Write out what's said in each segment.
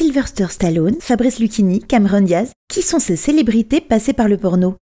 Sylvester Stallone, Fabrice Lucchini, Cameron Diaz, qui sont ces célébrités passées par le porno?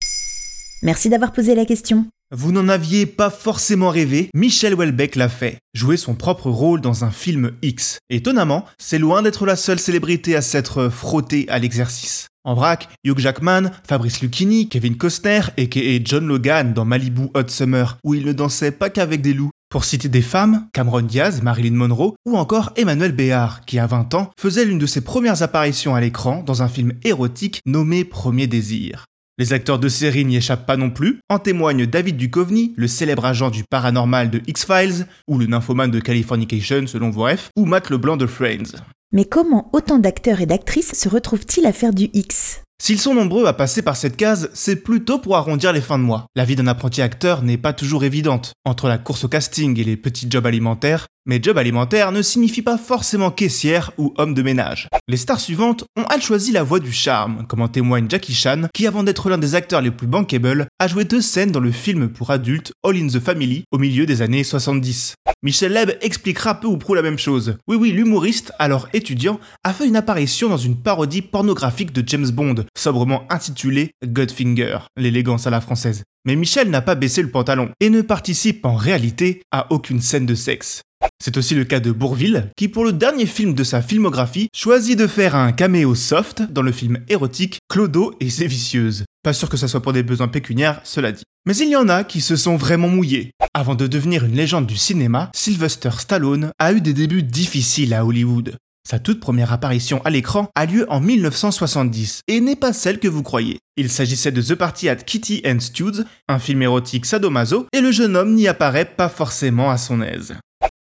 Merci d'avoir posé la question. Vous n'en aviez pas forcément rêvé, Michel Houellebecq l'a fait, jouer son propre rôle dans un film X. Étonnamment, c'est loin d'être la seule célébrité à s'être frottée à l'exercice. En vrac, Hugh Jackman, Fabrice Lucchini, Kevin Costner, et John Logan dans Malibu Hot Summer, où il ne dansait pas qu'avec des loups. Pour citer des femmes, Cameron Diaz, Marilyn Monroe, ou encore Emmanuel Béard, qui à 20 ans faisait l'une de ses premières apparitions à l'écran dans un film érotique nommé Premier Désir. Les acteurs de série n'y échappent pas non plus, en témoigne David Duchovny, le célèbre agent du paranormal de X-Files, ou le nymphomane de Californication selon refs, ou Matt Leblanc de Friends. Mais comment autant d'acteurs et d'actrices se retrouvent-ils à faire du X? S'ils sont nombreux à passer par cette case, c'est plutôt pour arrondir les fins de mois. La vie d'un apprenti acteur n'est pas toujours évidente. Entre la course au casting et les petits jobs alimentaires, mais job alimentaire ne signifie pas forcément caissière ou homme de ménage. Les stars suivantes ont elles choisi la voie du charme, comme en témoigne Jackie Chan, qui avant d'être l'un des acteurs les plus bankable, a joué deux scènes dans le film pour adultes All in the Family au milieu des années 70. Michel Leb expliquera peu ou prou la même chose. Oui oui, l'humoriste, alors étudiant, a fait une apparition dans une parodie pornographique de James Bond, sobrement intitulée Godfinger, l'élégance à la française. Mais Michel n'a pas baissé le pantalon et ne participe en réalité à aucune scène de sexe. C'est aussi le cas de Bourville, qui pour le dernier film de sa filmographie choisit de faire un caméo soft dans le film érotique Clodo et ses vicieuses. Pas sûr que ça soit pour des besoins pécuniaires, cela dit. Mais il y en a qui se sont vraiment mouillés. Avant de devenir une légende du cinéma, Sylvester Stallone a eu des débuts difficiles à Hollywood. Sa toute première apparition à l'écran a lieu en 1970 et n'est pas celle que vous croyez. Il s'agissait de The Party at Kitty and Studs, un film érotique sadomaso, et le jeune homme n'y apparaît pas forcément à son aise.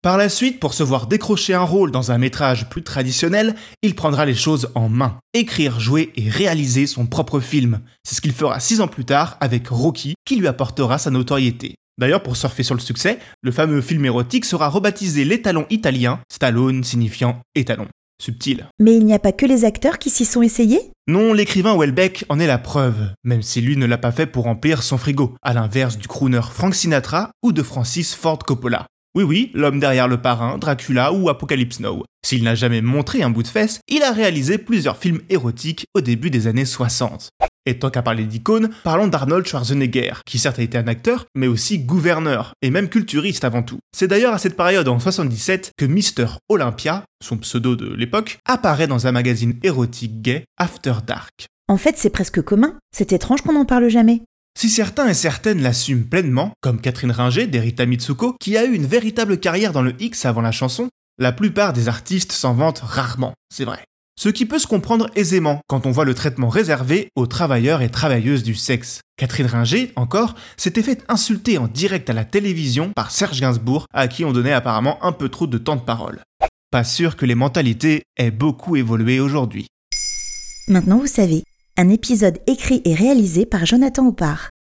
Par la suite, pour se voir décrocher un rôle dans un métrage plus traditionnel, il prendra les choses en main. Écrire, jouer et réaliser son propre film. C'est ce qu'il fera six ans plus tard avec Rocky, qui lui apportera sa notoriété. D'ailleurs, pour surfer sur le succès, le fameux film érotique sera rebaptisé l'étalon italien, Stallone signifiant étalon. Subtil. Mais il n'y a pas que les acteurs qui s'y sont essayés? Non, l'écrivain Welbeck en est la preuve, même si lui ne l'a pas fait pour remplir son frigo, à l'inverse du crooner Frank Sinatra ou de Francis Ford Coppola. Oui oui, l'homme derrière le parrain, Dracula ou Apocalypse Now. S'il n'a jamais montré un bout de fesse, il a réalisé plusieurs films érotiques au début des années 60. Et tant qu'à parler d'icônes, parlons d'Arnold Schwarzenegger, qui certes a été un acteur, mais aussi gouverneur, et même culturiste avant tout. C'est d'ailleurs à cette période en 77 que Mr. Olympia, son pseudo de l'époque, apparaît dans un magazine érotique gay, After Dark. En fait, c'est presque commun. C'est étrange qu'on n'en parle jamais. Si certains et certaines l'assument pleinement, comme Catherine Ringer d'Erita Mitsuko, qui a eu une véritable carrière dans le X avant la chanson, la plupart des artistes s'en vantent rarement, c'est vrai. Ce qui peut se comprendre aisément quand on voit le traitement réservé aux travailleurs et travailleuses du sexe. Catherine Ringer, encore, s'était fait insulter en direct à la télévision par Serge Gainsbourg, à qui on donnait apparemment un peu trop de temps de parole. Pas sûr que les mentalités aient beaucoup évolué aujourd'hui. Maintenant vous savez, un épisode écrit et réalisé par Jonathan Oppard.